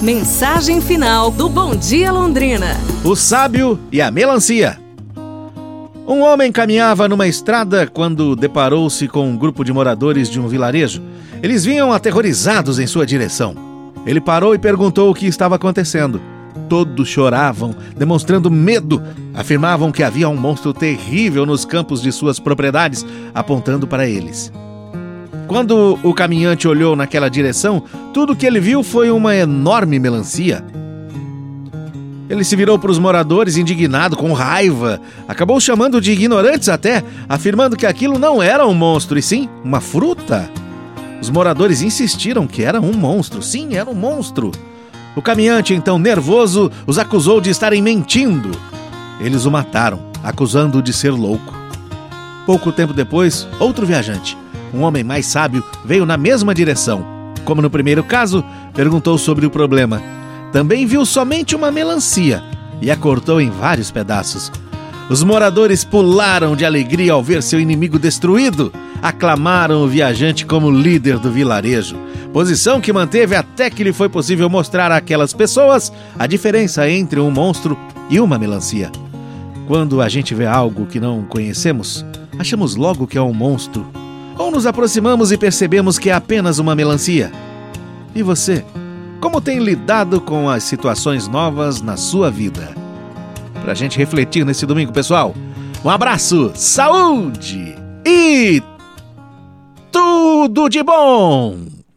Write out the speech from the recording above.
Mensagem final do Bom Dia Londrina. O sábio e a melancia. Um homem caminhava numa estrada quando deparou-se com um grupo de moradores de um vilarejo. Eles vinham aterrorizados em sua direção. Ele parou e perguntou o que estava acontecendo. Todos choravam, demonstrando medo. Afirmavam que havia um monstro terrível nos campos de suas propriedades, apontando para eles. Quando o caminhante olhou naquela direção, tudo que ele viu foi uma enorme melancia. Ele se virou para os moradores indignado, com raiva. Acabou chamando de ignorantes até, afirmando que aquilo não era um monstro, e sim uma fruta. Os moradores insistiram que era um monstro. Sim, era um monstro. O caminhante, então nervoso, os acusou de estarem mentindo. Eles o mataram, acusando-o de ser louco. Pouco tempo depois, outro viajante, um homem mais sábio, veio na mesma direção. Como no primeiro caso, perguntou sobre o problema. Também viu somente uma melancia e a cortou em vários pedaços. Os moradores pularam de alegria ao ver seu inimigo destruído. Aclamaram o viajante como líder do vilarejo, posição que manteve até que lhe foi possível mostrar àquelas pessoas a diferença entre um monstro e uma melancia. Quando a gente vê algo que não conhecemos, achamos logo que é um monstro. Ou nos aproximamos e percebemos que é apenas uma melancia. E você? Como tem lidado com as situações novas na sua vida? Pra gente refletir nesse domingo, pessoal. Um abraço, saúde e tudo de bom!